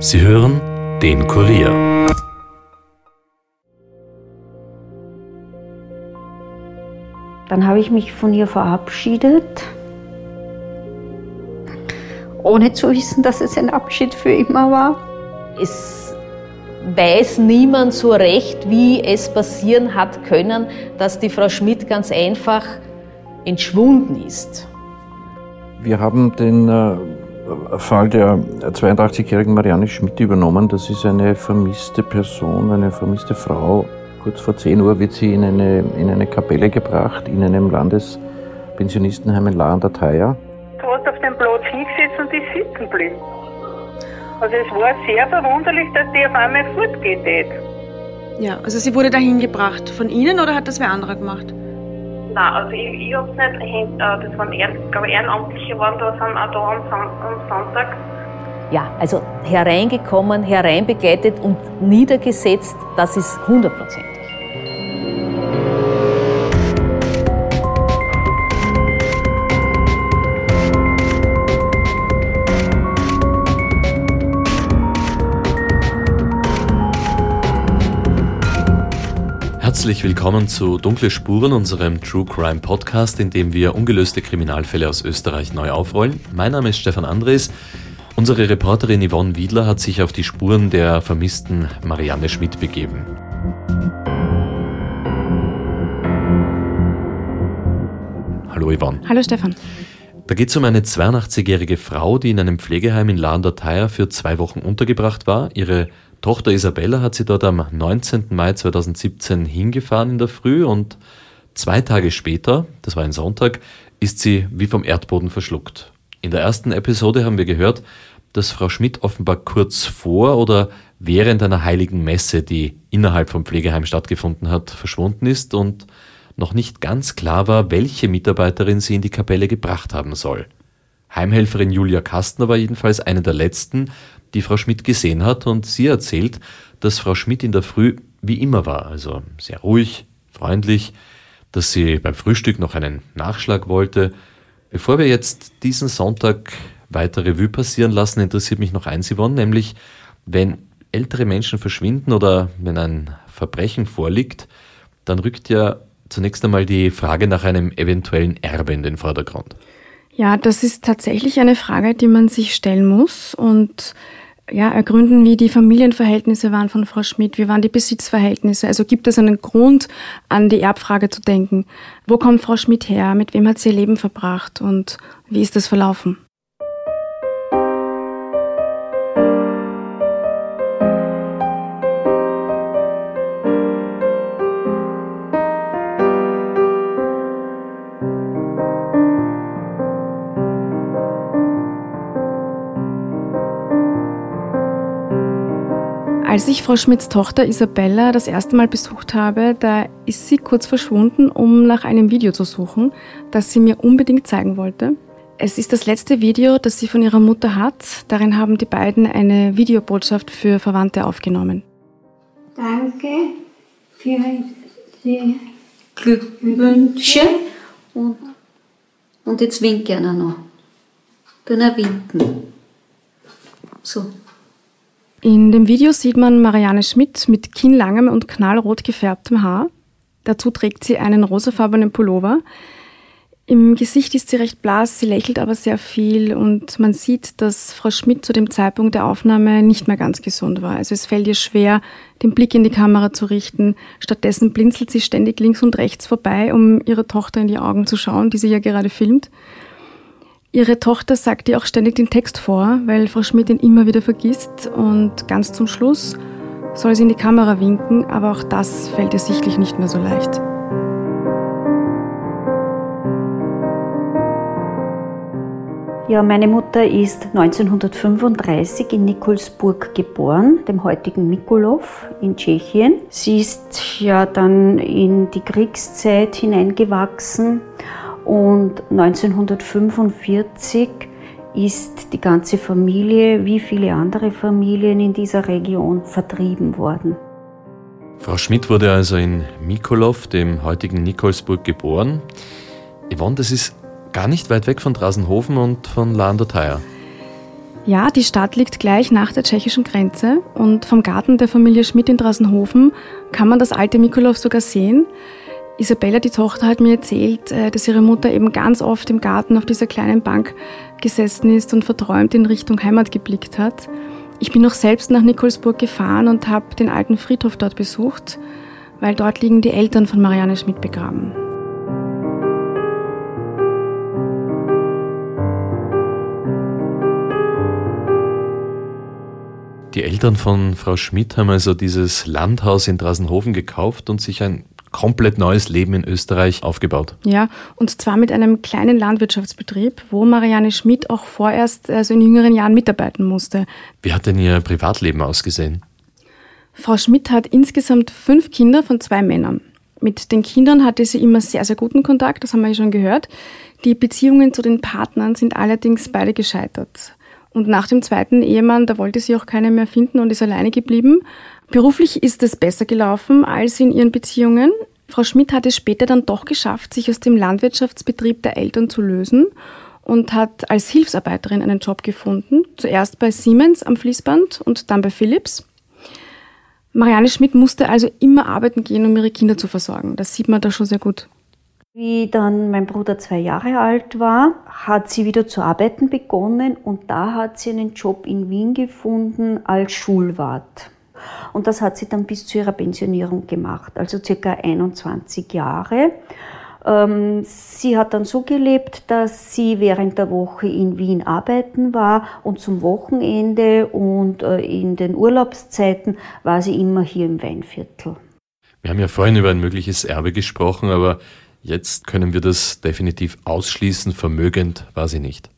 Sie hören den Kurier. Dann habe ich mich von ihr verabschiedet, ohne zu wissen, dass es ein Abschied für immer war. Es weiß niemand so recht, wie es passieren hat können, dass die Frau Schmidt ganz einfach entschwunden ist. Wir haben den äh, Fall der 82-jährigen Marianne Schmidt übernommen. Das ist eine vermisste Person, eine vermisste Frau. Kurz vor 10 Uhr wird sie in eine, in eine Kapelle gebracht, in einem Landespensionistenheim in La an der Thaya. Du hast auf den Platz hingesetzt und ist sitzen geblieben. Also es war sehr verwunderlich, dass die auf einmal fortgeht. Ja, also sie wurde dahin gebracht. Von Ihnen oder hat das wer anderer gemacht? Nein, also ich, ich hab's nicht, äh, das waren Ehren, glaube Ehrenamtliche waren da, sind auch da am, am Sonntag. Ja, also hereingekommen, hereinbegleitet und niedergesetzt, das ist hundertprozentig. Herzlich willkommen zu Dunkle Spuren, unserem True Crime Podcast, in dem wir ungelöste Kriminalfälle aus Österreich neu aufrollen. Mein Name ist Stefan Andres. Unsere Reporterin Yvonne Wiedler hat sich auf die Spuren der vermissten Marianne Schmidt begeben. Hallo Yvonne. Hallo Stefan. Da geht es um eine 82-jährige Frau, die in einem Pflegeheim in Lahn für zwei Wochen untergebracht war. Ihre Tochter Isabella hat sie dort am 19. Mai 2017 hingefahren in der Früh und zwei Tage später, das war ein Sonntag, ist sie wie vom Erdboden verschluckt. In der ersten Episode haben wir gehört, dass Frau Schmidt offenbar kurz vor oder während einer heiligen Messe, die innerhalb vom Pflegeheim stattgefunden hat, verschwunden ist und noch nicht ganz klar war, welche Mitarbeiterin sie in die Kapelle gebracht haben soll. Heimhelferin Julia Kastner war jedenfalls eine der letzten, die Frau Schmidt gesehen hat und sie erzählt, dass Frau Schmidt in der Früh wie immer war, also sehr ruhig, freundlich, dass sie beim Frühstück noch einen Nachschlag wollte. Bevor wir jetzt diesen Sonntag weiter Revue passieren lassen, interessiert mich noch eins, Yvonne, nämlich wenn ältere Menschen verschwinden oder wenn ein Verbrechen vorliegt, dann rückt ja zunächst einmal die Frage nach einem eventuellen Erbe in den Vordergrund. Ja, das ist tatsächlich eine Frage, die man sich stellen muss und ja, ergründen, wie die Familienverhältnisse waren von Frau Schmidt, wie waren die Besitzverhältnisse. Also gibt es einen Grund, an die Erbfrage zu denken. Wo kommt Frau Schmidt her? Mit wem hat sie ihr Leben verbracht? Und wie ist das verlaufen? Als ich Frau Schmidts Tochter Isabella das erste Mal besucht habe, da ist sie kurz verschwunden, um nach einem Video zu suchen, das sie mir unbedingt zeigen wollte. Es ist das letzte Video, das sie von ihrer Mutter hat. Darin haben die beiden eine Videobotschaft für Verwandte aufgenommen. Danke für die Glückwünsche und, und jetzt winke einer noch. Dann winken. So. In dem Video sieht man Marianne Schmidt mit kinnlangem und knallrot gefärbtem Haar. Dazu trägt sie einen rosafarbenen Pullover. Im Gesicht ist sie recht blass, sie lächelt aber sehr viel und man sieht, dass Frau Schmidt zu dem Zeitpunkt der Aufnahme nicht mehr ganz gesund war. Also es fällt ihr schwer, den Blick in die Kamera zu richten. Stattdessen blinzelt sie ständig links und rechts vorbei, um ihre Tochter in die Augen zu schauen, die sie ja gerade filmt. Ihre Tochter sagt ihr auch ständig den Text vor, weil Frau Schmidt ihn immer wieder vergisst und ganz zum Schluss soll sie in die Kamera winken, aber auch das fällt ihr sichtlich nicht mehr so leicht. Ja, meine Mutter ist 1935 in Nikolsburg geboren, dem heutigen Mikolov in Tschechien. Sie ist ja dann in die Kriegszeit hineingewachsen und 1945 ist die ganze Familie, wie viele andere Familien in dieser Region, vertrieben worden. Frau Schmidt wurde also in Mikolov, dem heutigen Nikolsburg, geboren. Yvonne, das ist gar nicht weit weg von Drasenhofen und von La Ja, die Stadt liegt gleich nach der tschechischen Grenze und vom Garten der Familie Schmidt in Drassenhofen kann man das alte Mikolov sogar sehen. Isabella, die Tochter, hat mir erzählt, äh, dass ihre Mutter eben ganz oft im Garten auf dieser kleinen Bank gesessen ist und verträumt in Richtung Heimat geblickt hat. Ich bin noch selbst nach Nikolsburg gefahren und habe den alten Friedhof dort besucht, weil dort liegen die Eltern von Marianne Schmidt begraben. Die Eltern von Frau Schmidt haben also dieses Landhaus in Drasenhofen gekauft und sich ein komplett neues Leben in Österreich aufgebaut. Ja, und zwar mit einem kleinen Landwirtschaftsbetrieb, wo Marianne Schmidt auch vorerst also in jüngeren Jahren mitarbeiten musste. Wie hat denn ihr Privatleben ausgesehen? Frau Schmidt hat insgesamt fünf Kinder von zwei Männern. Mit den Kindern hatte sie immer sehr, sehr guten Kontakt, das haben wir ja schon gehört. Die Beziehungen zu den Partnern sind allerdings beide gescheitert. Und nach dem zweiten Ehemann, da wollte sie auch keine mehr finden und ist alleine geblieben. Beruflich ist es besser gelaufen als in ihren Beziehungen. Frau Schmidt hat es später dann doch geschafft, sich aus dem Landwirtschaftsbetrieb der Eltern zu lösen und hat als Hilfsarbeiterin einen Job gefunden. Zuerst bei Siemens am Fließband und dann bei Philips. Marianne Schmidt musste also immer arbeiten gehen, um ihre Kinder zu versorgen. Das sieht man da schon sehr gut. Wie dann mein Bruder zwei Jahre alt war, hat sie wieder zu arbeiten begonnen und da hat sie einen Job in Wien gefunden als Schulwart. Und das hat sie dann bis zu ihrer Pensionierung gemacht, also circa 21 Jahre. Ähm, sie hat dann so gelebt, dass sie während der Woche in Wien arbeiten war und zum Wochenende und äh, in den Urlaubszeiten war sie immer hier im Weinviertel. Wir haben ja vorhin über ein mögliches Erbe gesprochen, aber jetzt können wir das definitiv ausschließen. Vermögend war sie nicht.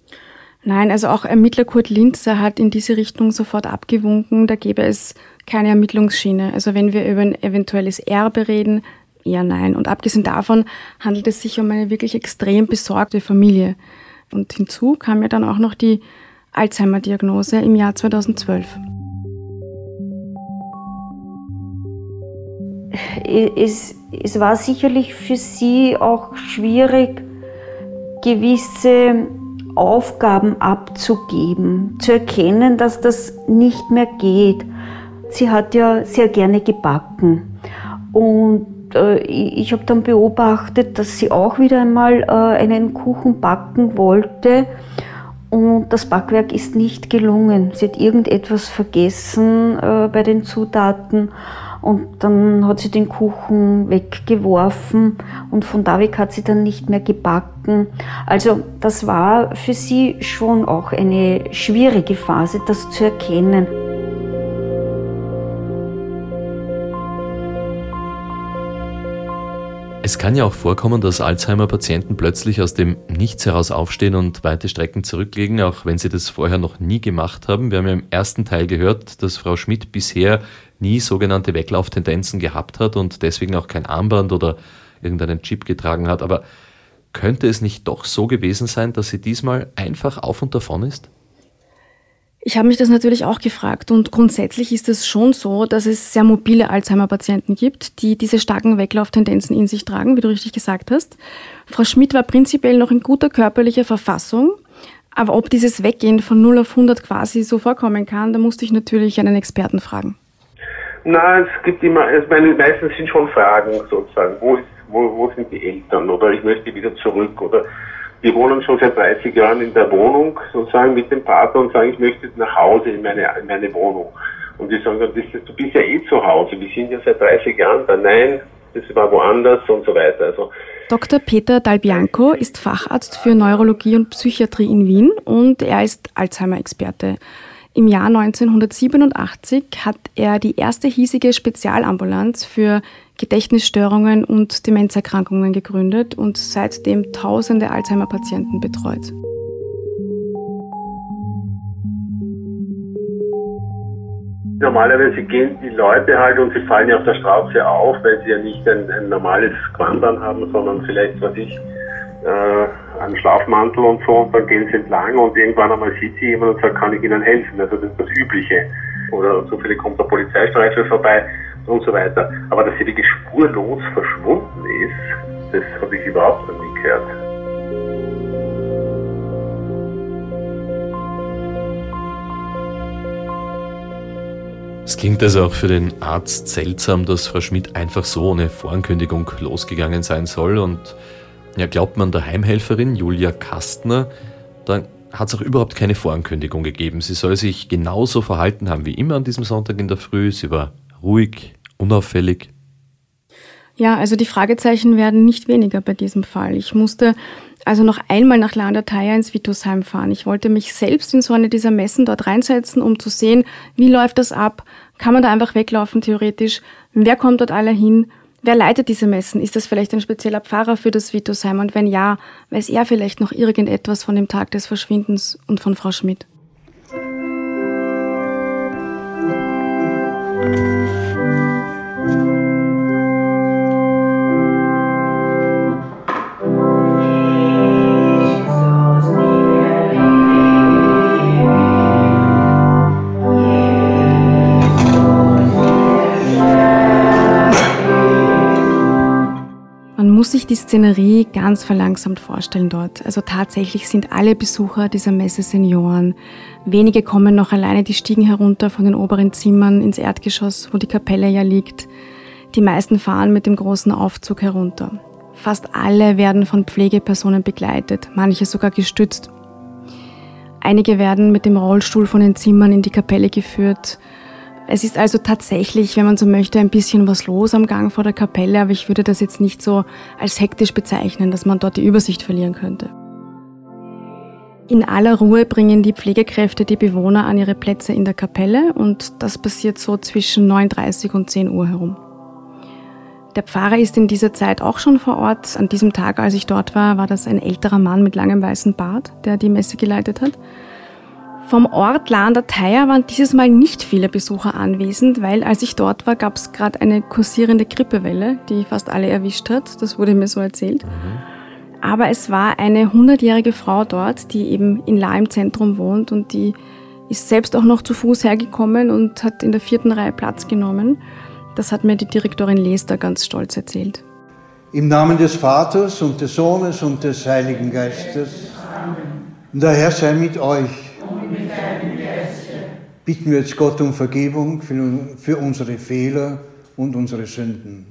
Nein, also auch Ermittler Kurt Linzer hat in diese Richtung sofort abgewunken. Da gäbe es keine Ermittlungsschiene. Also wenn wir über ein eventuelles Erbe reden, eher nein. Und abgesehen davon handelt es sich um eine wirklich extrem besorgte Familie. Und hinzu kam ja dann auch noch die Alzheimer-Diagnose im Jahr 2012. Es, es war sicherlich für sie auch schwierig, gewisse Aufgaben abzugeben, zu erkennen, dass das nicht mehr geht. Sie hat ja sehr gerne gebacken und äh, ich habe dann beobachtet, dass sie auch wieder einmal äh, einen Kuchen backen wollte und das Backwerk ist nicht gelungen. Sie hat irgendetwas vergessen äh, bei den Zutaten und dann hat sie den Kuchen weggeworfen und von da weg hat sie dann nicht mehr gebacken. Also das war für sie schon auch eine schwierige Phase, das zu erkennen. Es kann ja auch vorkommen, dass Alzheimer-Patienten plötzlich aus dem Nichts heraus aufstehen und weite Strecken zurücklegen, auch wenn sie das vorher noch nie gemacht haben. Wir haben ja im ersten Teil gehört, dass Frau Schmidt bisher nie sogenannte Weglauftendenzen gehabt hat und deswegen auch kein Armband oder irgendeinen Chip getragen hat. Aber könnte es nicht doch so gewesen sein, dass sie diesmal einfach auf und davon ist? Ich habe mich das natürlich auch gefragt und grundsätzlich ist es schon so, dass es sehr mobile Alzheimer-Patienten gibt, die diese starken Weglauftendenzen in sich tragen, wie du richtig gesagt hast. Frau Schmidt war prinzipiell noch in guter körperlicher Verfassung, aber ob dieses Weggehen von 0 auf 100 quasi so vorkommen kann, da musste ich natürlich einen Experten fragen. Na, es gibt immer, also meine, meistens sind schon Fragen sozusagen, wo, ist, wo, wo sind die Eltern oder ich möchte wieder zurück oder wir wohnen schon seit 30 Jahren in der Wohnung sozusagen mit dem Partner und sagen, ich möchte nach Hause in meine, in meine Wohnung. Und die sagen dann, du bist ja eh zu Hause, wir sind ja seit 30 Jahren da. Nein, das war woanders und so weiter. Also, Dr. Peter Dalbianco ist Facharzt für Neurologie und Psychiatrie in Wien und er ist Alzheimer-Experte. Im Jahr 1987 hat er die erste hiesige Spezialambulanz für Gedächtnisstörungen und Demenzerkrankungen gegründet und seitdem tausende Alzheimer-Patienten betreut. Normalerweise gehen die Leute halt und sie fallen ja auf der Straße auf, weil sie ja nicht ein, ein normales Gewand haben, sondern vielleicht, was ich, äh, einen Schlafmantel und so und dann gehen sie entlang und irgendwann einmal sieht sie jemand und sagt, kann ich Ihnen helfen? Also das ist das Übliche. Oder zufällig kommt der Polizeistreife vorbei und so weiter. Aber dass sie wirklich spurlos verschwunden ist, das habe ich überhaupt noch nie gehört. Es klingt also auch für den Arzt seltsam, dass Frau Schmidt einfach so ohne Vorankündigung losgegangen sein soll. Und ja, glaubt man der Heimhelferin Julia Kastner, dann hat es auch überhaupt keine Vorankündigung gegeben. Sie soll sich genauso verhalten haben wie immer an diesem Sonntag in der Früh. Sie war ruhig, unauffällig. Ja, also die Fragezeichen werden nicht weniger bei diesem Fall. Ich musste also noch einmal nach Landerteier ins Vitusheim fahren. Ich wollte mich selbst in so eine dieser Messen dort reinsetzen, um zu sehen, wie läuft das ab? Kann man da einfach weglaufen theoretisch? Wer kommt dort alle hin? Wer leitet diese Messen? Ist das vielleicht ein spezieller Pfarrer für das Vitusheim? Und wenn ja, weiß er vielleicht noch irgendetwas von dem Tag des Verschwindens und von Frau Schmidt? muss Szenerie ganz verlangsamt vorstellen dort. Also tatsächlich sind alle Besucher dieser Messe Senioren. Wenige kommen noch alleine die Stiegen herunter von den oberen Zimmern ins Erdgeschoss, wo die Kapelle ja liegt. Die meisten fahren mit dem großen Aufzug herunter. Fast alle werden von Pflegepersonen begleitet, manche sogar gestützt. Einige werden mit dem Rollstuhl von den Zimmern in die Kapelle geführt, es ist also tatsächlich, wenn man so möchte, ein bisschen was los am Gang vor der Kapelle, aber ich würde das jetzt nicht so als hektisch bezeichnen, dass man dort die Übersicht verlieren könnte. In aller Ruhe bringen die Pflegekräfte die Bewohner an ihre Plätze in der Kapelle und das passiert so zwischen 9.30 und 10 Uhr herum. Der Pfarrer ist in dieser Zeit auch schon vor Ort. An diesem Tag, als ich dort war, war das ein älterer Mann mit langem weißen Bart, der die Messe geleitet hat. Vom Ort Lander Theier waren dieses Mal nicht viele Besucher anwesend, weil als ich dort war, gab es gerade eine kursierende Grippewelle, die fast alle erwischt hat. Das wurde mir so erzählt. Mhm. Aber es war eine hundertjährige Frau dort, die eben in La im Zentrum wohnt und die ist selbst auch noch zu Fuß hergekommen und hat in der vierten Reihe Platz genommen. Das hat mir die Direktorin Lester ganz stolz erzählt. Im Namen des Vaters und des Sohnes und des Heiligen Geistes. Und der Herr sei mit euch bitten wir jetzt Gott um Vergebung für, unsere Fehler und unsere Sünden.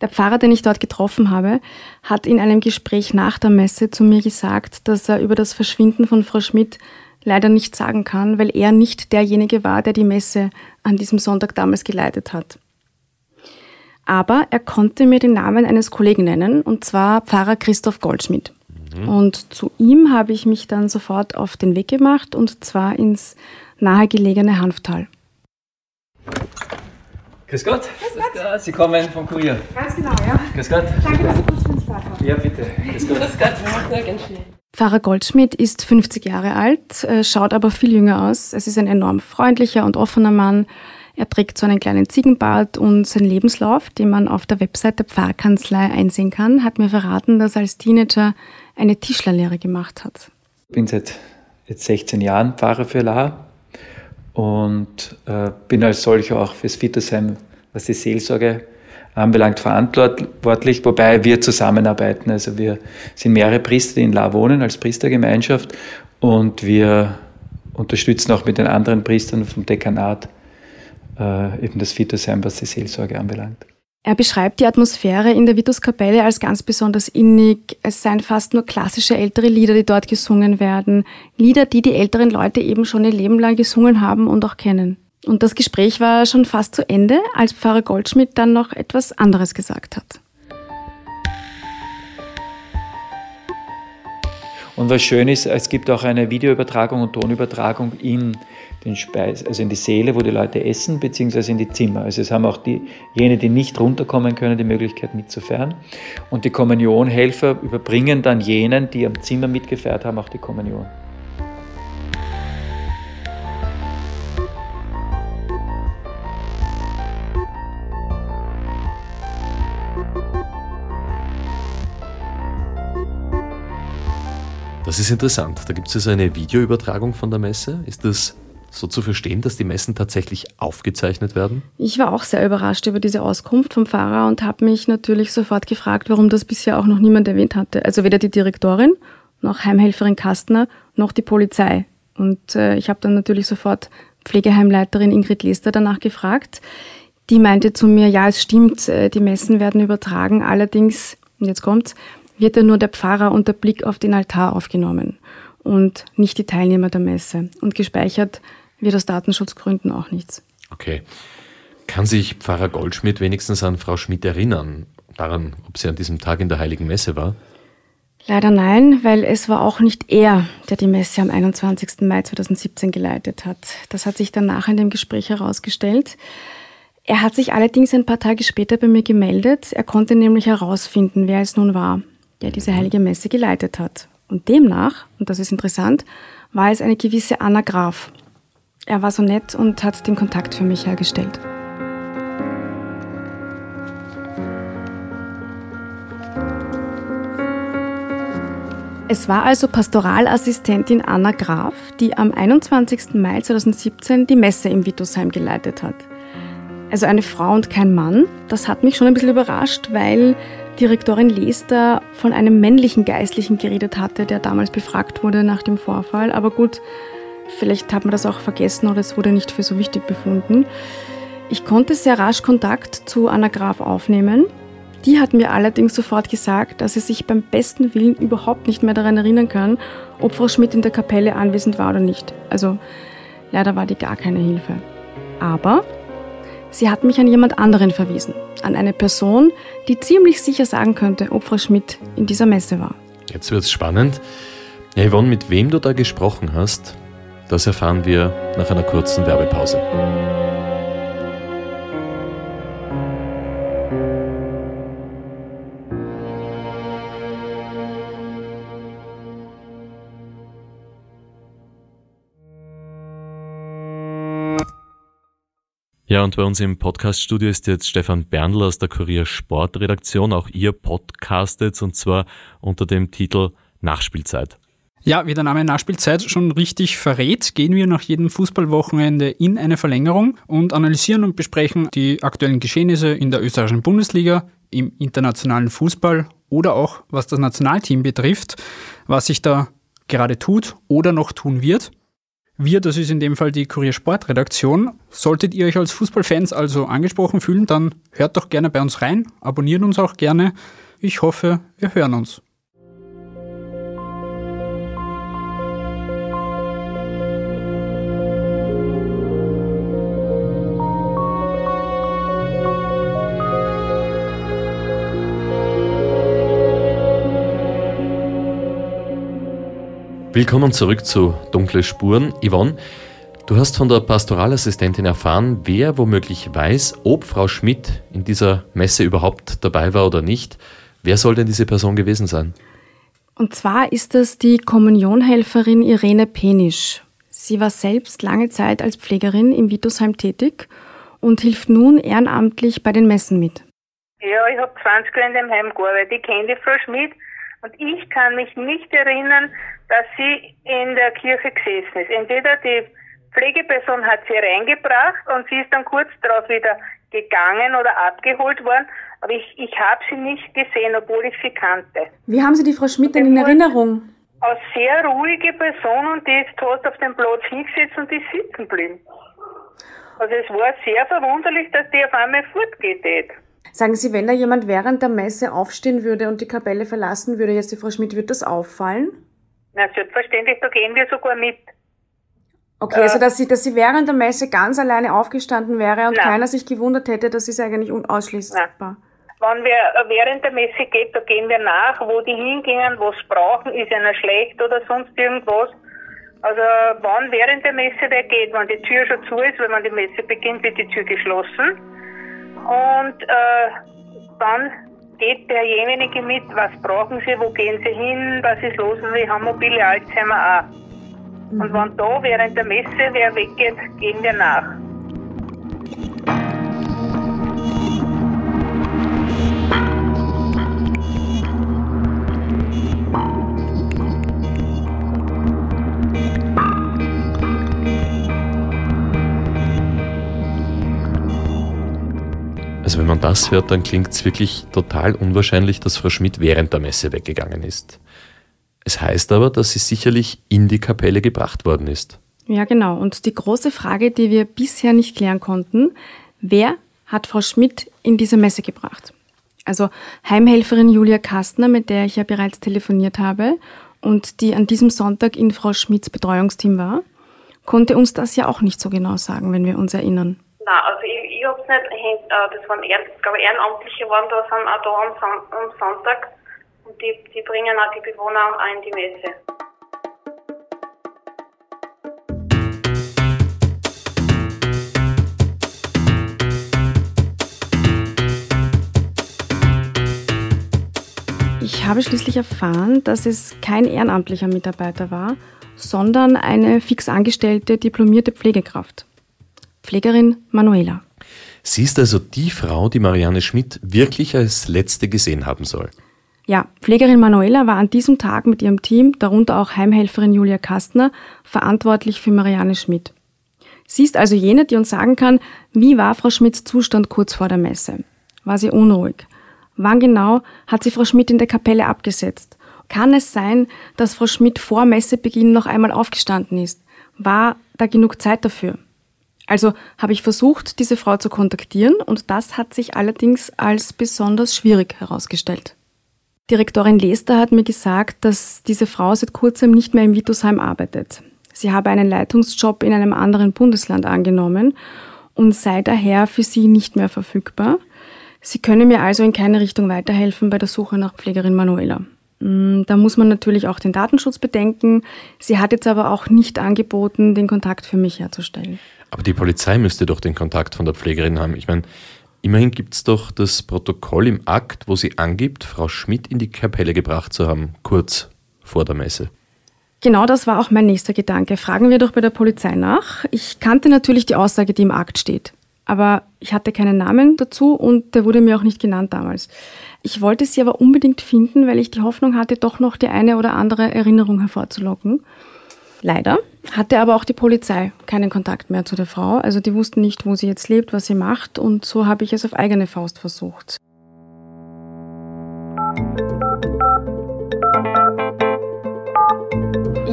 Der Pfarrer, den ich dort getroffen habe, hat in einem Gespräch nach der Messe zu mir gesagt, dass er über das Verschwinden von Frau Schmidt leider nicht sagen kann, weil er nicht derjenige war, der die Messe an diesem Sonntag damals geleitet hat. Aber er konnte mir den Namen eines Kollegen nennen, und zwar Pfarrer Christoph Goldschmidt. Mhm. Und zu ihm habe ich mich dann sofort auf den Weg gemacht, und zwar ins nahegelegene Hanftal. Grüß Gott. Grüß Gott. Sie kommen vom Kurier. Ganz genau, ja. Grüß Gott. Danke, dass Sie kurz für uns da haben. Ja, bitte. Grüß Gott. Grüß Gott. Ja, ganz schnell. Pfarrer Goldschmidt ist 50 Jahre alt, äh, schaut aber viel jünger aus. Es ist ein enorm freundlicher und offener Mann. Er trägt so einen kleinen Ziegenbart und sein Lebenslauf, den man auf der Website der Pfarrkanzlei einsehen kann, hat mir verraten, dass er als Teenager eine Tischlerlehre gemacht hat. Ich bin seit jetzt 16 Jahren Pfarrer für La und äh, bin als solcher auch fürs Fittersheim, was die Seelsorge anbelangt, verantwortlich, wobei wir zusammenarbeiten. Also wir sind mehrere Priester, die in La wohnen als Priestergemeinschaft und wir unterstützen auch mit den anderen Priestern vom Dekanat äh, eben das Fittersheim, was die Seelsorge anbelangt. Er beschreibt die Atmosphäre in der Vituskapelle als ganz besonders innig. Es seien fast nur klassische ältere Lieder, die dort gesungen werden. Lieder, die die älteren Leute eben schon ihr Leben lang gesungen haben und auch kennen. Und das Gespräch war schon fast zu Ende, als Pfarrer Goldschmidt dann noch etwas anderes gesagt hat. Und was schön ist, es gibt auch eine Videoübertragung und Tonübertragung in den Speis, also in die Säle, wo die Leute essen, beziehungsweise in die Zimmer. Also es haben auch die, jene, die nicht runterkommen können, die Möglichkeit mitzufeiern. Und die Kommunionhelfer überbringen dann jenen, die am Zimmer mitgefeiert haben, auch die Kommunion. Das ist interessant. Da gibt es also eine Videoübertragung von der Messe. Ist das so zu verstehen, dass die Messen tatsächlich aufgezeichnet werden? Ich war auch sehr überrascht über diese Auskunft vom Fahrer und habe mich natürlich sofort gefragt, warum das bisher auch noch niemand erwähnt hatte. Also weder die Direktorin, noch Heimhelferin Kastner, noch die Polizei. Und äh, ich habe dann natürlich sofort Pflegeheimleiterin Ingrid Lester danach gefragt. Die meinte zu mir, ja, es stimmt, äh, die Messen werden übertragen, allerdings, und jetzt kommt's, wird ja nur der Pfarrer und der Blick auf den Altar aufgenommen und nicht die Teilnehmer der Messe. Und gespeichert wird aus Datenschutzgründen auch nichts. Okay. Kann sich Pfarrer Goldschmidt wenigstens an Frau Schmidt erinnern, daran, ob sie an diesem Tag in der Heiligen Messe war? Leider nein, weil es war auch nicht er, der die Messe am 21. Mai 2017 geleitet hat. Das hat sich danach in dem Gespräch herausgestellt. Er hat sich allerdings ein paar Tage später bei mir gemeldet. Er konnte nämlich herausfinden, wer es nun war, der diese heilige Messe geleitet hat. Und demnach, und das ist interessant, war es eine gewisse Anna Graf. Er war so nett und hat den Kontakt für mich hergestellt. Es war also Pastoralassistentin Anna Graf, die am 21. Mai 2017 die Messe im Vitusheim geleitet hat. Also eine Frau und kein Mann. Das hat mich schon ein bisschen überrascht, weil Direktorin Lester von einem männlichen Geistlichen geredet hatte, der damals befragt wurde nach dem Vorfall. Aber gut, vielleicht hat man das auch vergessen oder es wurde nicht für so wichtig befunden. Ich konnte sehr rasch Kontakt zu Anna Graf aufnehmen die hat mir allerdings sofort gesagt, dass sie sich beim besten Willen überhaupt nicht mehr daran erinnern kann, ob Frau Schmidt in der Kapelle anwesend war oder nicht. Also leider war die gar keine Hilfe. Aber sie hat mich an jemand anderen verwiesen, an eine Person, die ziemlich sicher sagen könnte, ob Frau Schmidt in dieser Messe war. Jetzt wird es spannend. Yvonne, mit wem du da gesprochen hast, das erfahren wir nach einer kurzen Werbepause. Ja, und bei uns im Podcaststudio ist jetzt Stefan Berndl aus der Kurier Sportredaktion. Auch ihr podcastet und zwar unter dem Titel Nachspielzeit. Ja, wie der Name Nachspielzeit schon richtig verrät, gehen wir nach jedem Fußballwochenende in eine Verlängerung und analysieren und besprechen die aktuellen Geschehnisse in der österreichischen Bundesliga, im internationalen Fußball oder auch was das Nationalteam betrifft, was sich da gerade tut oder noch tun wird. Wir, das ist in dem Fall die Kurier Sportredaktion. Solltet ihr euch als Fußballfans also angesprochen fühlen, dann hört doch gerne bei uns rein, abonniert uns auch gerne. Ich hoffe, wir hören uns. Willkommen zurück zu Dunkle Spuren. Yvonne, du hast von der Pastoralassistentin erfahren, wer womöglich weiß, ob Frau Schmidt in dieser Messe überhaupt dabei war oder nicht. Wer soll denn diese Person gewesen sein? Und zwar ist es die Kommunionhelferin Irene Penisch. Sie war selbst lange Zeit als Pflegerin im Vitusheim tätig und hilft nun ehrenamtlich bei den Messen mit. Ja, ich habe 20 Jahre in dem Heim gearbeitet. Ich kenne die Frau Schmidt und ich kann mich nicht erinnern, dass sie in der Kirche gesessen ist. Entweder die Pflegeperson hat sie reingebracht und sie ist dann kurz darauf wieder gegangen oder abgeholt worden, aber ich, ich habe sie nicht gesehen, obwohl ich sie kannte. Wie haben Sie die Frau Schmidt denn in Erinnerung? Als sehr ruhige Person und die ist tot auf dem Platz hingesetzt und ist sitzen geblieben. Also es war sehr verwunderlich, dass die auf einmal fortgeht. Sagen Sie, wenn da jemand während der Messe aufstehen würde und die Kapelle verlassen würde, jetzt die Frau Schmidt, wird das auffallen? Na, selbstverständlich, da gehen wir sogar mit. Okay, äh, also dass sie, dass sie während der Messe ganz alleine aufgestanden wäre und nein. keiner sich gewundert hätte, das ist eigentlich unausschließbar. Wenn wir während der Messe geht, da gehen wir nach, wo die hingehen, was brauchen, ist einer schlecht oder sonst irgendwas. Also wann während der Messe wer geht, wenn die Tür schon zu ist, wenn man die Messe beginnt, wird die Tür geschlossen. Und äh, dann geht derjenige mit, was brauchen Sie, wo gehen Sie hin, was ist los, wir haben mobile Alzheimer auch. Und wenn da während der Messe wer weggeht, gehen wir nach. Das hört, dann klingt es wirklich total unwahrscheinlich, dass Frau Schmidt während der Messe weggegangen ist. Es heißt aber, dass sie sicherlich in die Kapelle gebracht worden ist. Ja, genau. Und die große Frage, die wir bisher nicht klären konnten, wer hat Frau Schmidt in diese Messe gebracht? Also Heimhelferin Julia Kastner, mit der ich ja bereits telefoniert habe und die an diesem Sonntag in Frau Schmidts Betreuungsteam war, konnte uns das ja auch nicht so genau sagen, wenn wir uns erinnern. Nein, also ich, ich es nicht, äh, das waren eher, glaube Ehrenamtliche waren da, sind auch da am, am Sonntag und die, die bringen auch die Bewohner auch in die Messe. Ich habe schließlich erfahren, dass es kein ehrenamtlicher Mitarbeiter war, sondern eine fix angestellte diplomierte Pflegekraft. Pflegerin Manuela. Sie ist also die Frau, die Marianne Schmidt wirklich als letzte gesehen haben soll. Ja, Pflegerin Manuela war an diesem Tag mit ihrem Team, darunter auch Heimhelferin Julia Kastner, verantwortlich für Marianne Schmidt. Sie ist also jene, die uns sagen kann, wie war Frau Schmidts Zustand kurz vor der Messe? War sie unruhig? Wann genau hat sie Frau Schmidt in der Kapelle abgesetzt? Kann es sein, dass Frau Schmidt vor Messebeginn noch einmal aufgestanden ist? War da genug Zeit dafür? Also habe ich versucht, diese Frau zu kontaktieren und das hat sich allerdings als besonders schwierig herausgestellt. Direktorin Lester hat mir gesagt, dass diese Frau seit kurzem nicht mehr im Vitusheim arbeitet. Sie habe einen Leitungsjob in einem anderen Bundesland angenommen und sei daher für sie nicht mehr verfügbar. Sie können mir also in keine Richtung weiterhelfen bei der Suche nach Pflegerin Manuela. Mm, da muss man natürlich auch den Datenschutz bedenken. Sie hat jetzt aber auch nicht angeboten, den Kontakt für mich herzustellen. Aber die Polizei müsste doch den Kontakt von der Pflegerin haben. Ich meine, immerhin gibt es doch das Protokoll im Akt, wo sie angibt, Frau Schmidt in die Kapelle gebracht zu haben, kurz vor der Messe. Genau das war auch mein nächster Gedanke. Fragen wir doch bei der Polizei nach. Ich kannte natürlich die Aussage, die im Akt steht aber ich hatte keinen Namen dazu und der wurde mir auch nicht genannt damals. Ich wollte sie aber unbedingt finden, weil ich die Hoffnung hatte, doch noch die eine oder andere Erinnerung hervorzulocken. Leider hatte aber auch die Polizei keinen Kontakt mehr zu der Frau. Also die wussten nicht, wo sie jetzt lebt, was sie macht und so habe ich es auf eigene Faust versucht.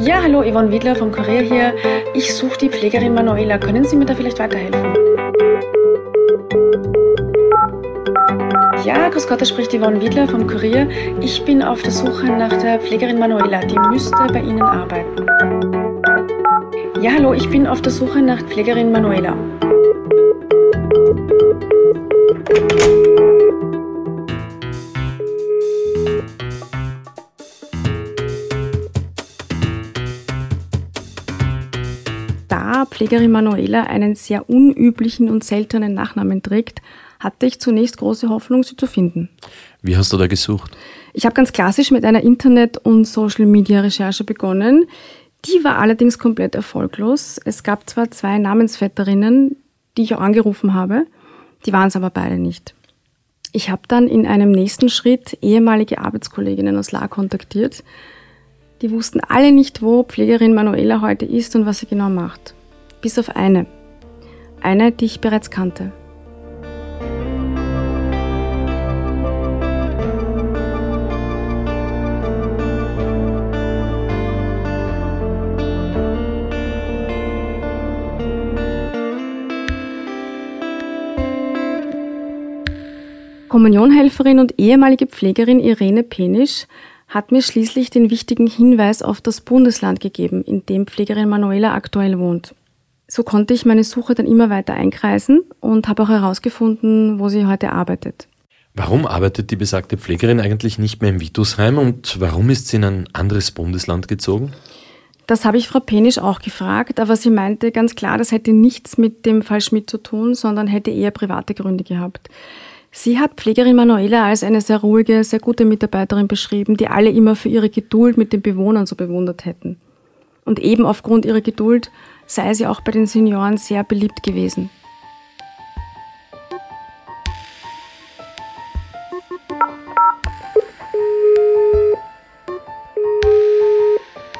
Ja, hallo, Yvonne Wiedler vom Kurier hier. Ich suche die Pflegerin Manuela. Können Sie mir da vielleicht weiterhelfen? Ja, grüß Gott, da spricht Yvonne Wiedler vom Kurier. Ich bin auf der Suche nach der Pflegerin Manuela. Die müsste bei Ihnen arbeiten. Ja, hallo, ich bin auf der Suche nach Pflegerin Manuela. Da Pflegerin Manuela einen sehr unüblichen und seltenen Nachnamen trägt, hatte ich zunächst große Hoffnung, sie zu finden. Wie hast du da gesucht? Ich habe ganz klassisch mit einer Internet- und Social-Media-Recherche begonnen. Die war allerdings komplett erfolglos. Es gab zwar zwei Namensvetterinnen, die ich auch angerufen habe, die waren es aber beide nicht. Ich habe dann in einem nächsten Schritt ehemalige Arbeitskolleginnen aus La kontaktiert. Die wussten alle nicht, wo Pflegerin Manuela heute ist und was sie genau macht. Bis auf eine. Eine, die ich bereits kannte. Kommunionhelferin und ehemalige Pflegerin Irene Penisch hat mir schließlich den wichtigen Hinweis auf das Bundesland gegeben, in dem Pflegerin Manuela aktuell wohnt. So konnte ich meine Suche dann immer weiter einkreisen und habe auch herausgefunden, wo sie heute arbeitet. Warum arbeitet die besagte Pflegerin eigentlich nicht mehr im Vitusheim und warum ist sie in ein anderes Bundesland gezogen? Das habe ich Frau Penisch auch gefragt, aber sie meinte ganz klar, das hätte nichts mit dem Fall Schmidt zu tun, sondern hätte eher private Gründe gehabt. Sie hat Pflegerin Manuela als eine sehr ruhige, sehr gute Mitarbeiterin beschrieben, die alle immer für ihre Geduld mit den Bewohnern so bewundert hätten. Und eben aufgrund ihrer Geduld sei sie auch bei den Senioren sehr beliebt gewesen.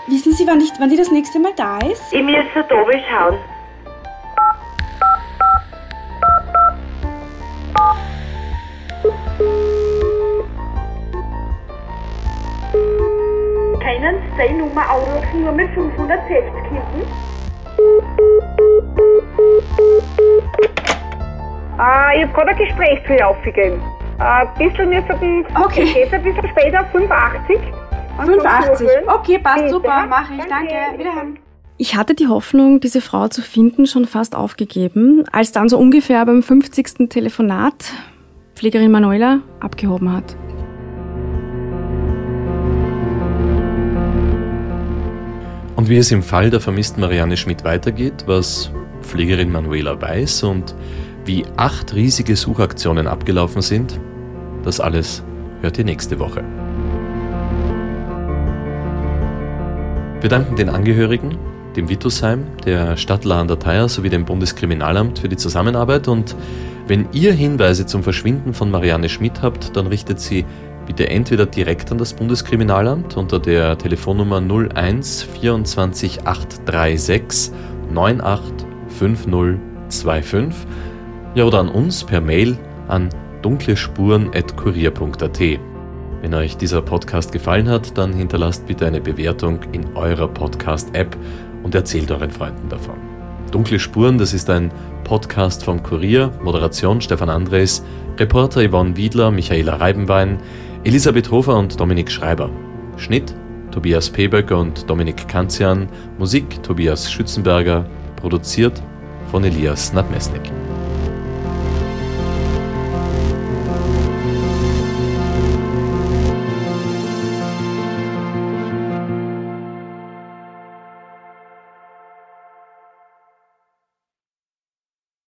Wissen Sie, wann, ich, wann die das nächste Mal da ist? Ich müsste da schauen. einen Nummer Auto, nur mit 560 hinten. Äh, ich habe gerade ein Gesprächsfehler aufgegeben. Äh, bisschen müssen okay. ich ein bisschen später, 85. 85, okay, passt Bitte. super, mache ich, danke, danke. wiederhören. Ich hatte die Hoffnung, diese Frau zu finden, schon fast aufgegeben, als dann so ungefähr beim 50. Telefonat Pflegerin Manuela abgehoben hat. Und wie es im Fall der vermissten Marianne Schmidt weitergeht, was Pflegerin Manuela weiß und wie acht riesige Suchaktionen abgelaufen sind, das alles hört ihr nächste Woche. Wir danken den Angehörigen, dem Vitusheim, der Stadt La Andataya sowie dem Bundeskriminalamt für die Zusammenarbeit und wenn ihr Hinweise zum Verschwinden von Marianne Schmidt habt, dann richtet sie bitte entweder direkt an das Bundeskriminalamt unter der Telefonnummer 01 24 836 98 5025 ja oder an uns per Mail an dunklespuren.kurier.at. Wenn euch dieser Podcast gefallen hat, dann hinterlasst bitte eine Bewertung in eurer Podcast-App und erzählt euren Freunden davon. Dunkle Spuren, das ist ein Podcast vom Kurier, Moderation Stefan Andres, Reporter Yvonne Wiedler, Michaela Reibenwein, Elisabeth Hofer und Dominik Schreiber. Schnitt Tobias Peböcker und Dominik Kanzian, Musik Tobias Schützenberger, produziert von Elias Nadmesnik.